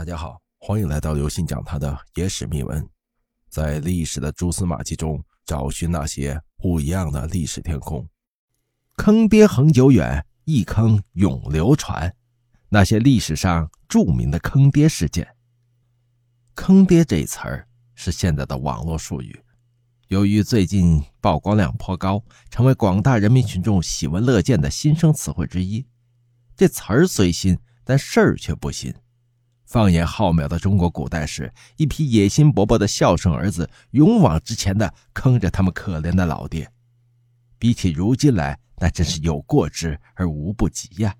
大家好，欢迎来到刘信讲他的野史秘闻，在历史的蛛丝马迹中找寻那些不一样的历史天空。坑爹恒久远，一坑永流传。那些历史上著名的坑爹事件。坑爹这词儿是现在的网络术语，由于最近曝光量颇高，成为广大人民群众喜闻乐见的新生词汇之一。这词儿虽新，但事儿却不新。放眼浩渺的中国古代史，一批野心勃勃的孝顺儿子勇往直前的坑着他们可怜的老爹。比起如今来，那真是有过之而无不及呀。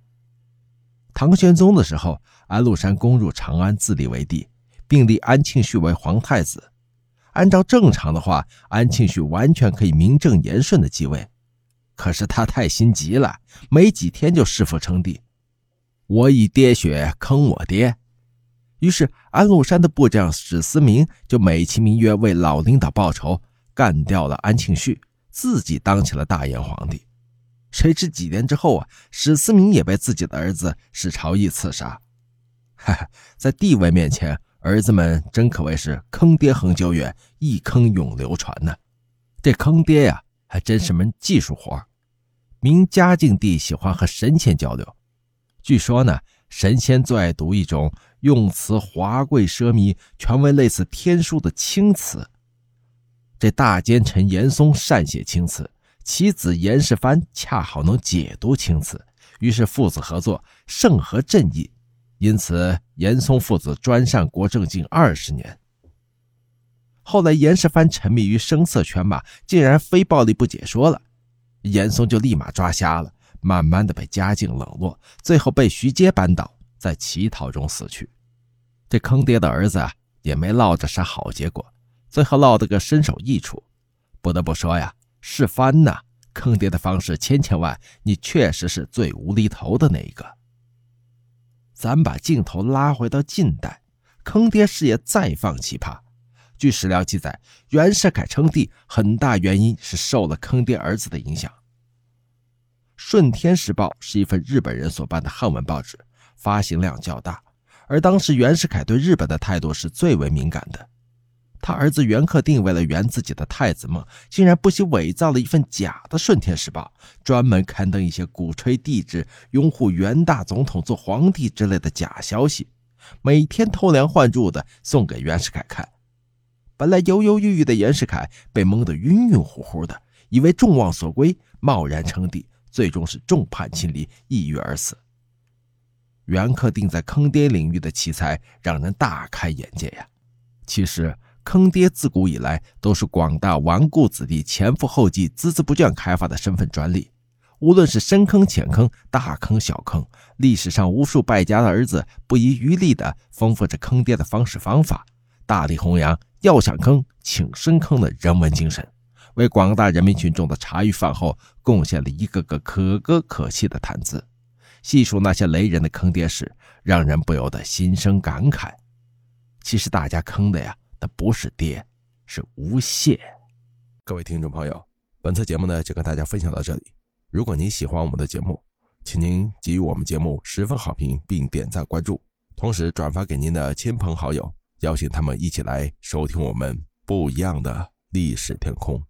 唐玄宗的时候，安禄山攻入长安，自立为帝，并立安庆绪为皇太子。按照正常的话，安庆绪完全可以名正言顺的继位。可是他太心急了，没几天就弑父称帝。我以爹血坑我爹。于是，安禄山的部将史思明就美其名曰为老领导报仇，干掉了安庆绪，自己当起了大燕皇帝。谁知几年之后啊，史思明也被自己的儿子史朝义刺杀。哈哈，在地位面前，儿子们真可谓是坑爹恒久远，一坑永流传呢。这坑爹呀，还真是门技术活。明嘉靖帝喜欢和神仙交流，据说呢。神仙最爱读一种用词华贵奢靡、全为类似天书的青词。这大奸臣严嵩善写青词，其子严世蕃恰好能解读青词，于是父子合作，盛合阵意。因此，严嵩父子专擅国政近二十年。后来，严世蕃沉迷于声色犬马，竟然非暴力不解说了，严嵩就立马抓瞎了。慢慢的被嘉靖冷落，最后被徐阶扳倒，在乞讨中死去。这坑爹的儿子，也没落着啥好结果，最后落得个身首异处。不得不说呀，世蕃呐，坑爹的方式千千万，你确实是最无厘头的那一个。咱把镜头拉回到近代，坑爹事业再放奇葩。据史料记载，袁世凯称帝很大原因是受了坑爹儿子的影响。《顺天时报》是一份日本人所办的汉文报纸，发行量较大。而当时袁世凯对日本的态度是最为敏感的。他儿子袁克定为了圆自己的太子梦，竟然不惜伪造了一份假的《顺天时报》，专门刊登一些鼓吹帝制、拥护袁大总统做皇帝之类的假消息，每天偷梁换柱的送给袁世凯看。本来犹犹豫豫的袁世凯被蒙得晕晕乎乎的，以为众望所归，贸然称帝。最终是众叛亲离，抑郁而死。袁克定在坑爹领域的奇才，让人大开眼界呀。其实，坑爹自古以来都是广大纨绔子弟前赴后继、孜孜不倦开发的身份专利。无论是深坑浅坑、大坑小坑，历史上无数败家的儿子不遗余力地丰富着坑爹的方式方法，大力弘扬“要想坑，请深坑”的人文精神。为广大人民群众的茶余饭后贡献了一个个可歌可泣的谈资，细数那些雷人的坑爹事，让人不由得心生感慨。其实大家坑的呀，那不是爹，是无谢。各位听众朋友，本次节目呢就跟大家分享到这里。如果您喜欢我们的节目，请您给予我们节目十分好评，并点赞关注，同时转发给您的亲朋好友，邀请他们一起来收听我们不一样的历史天空。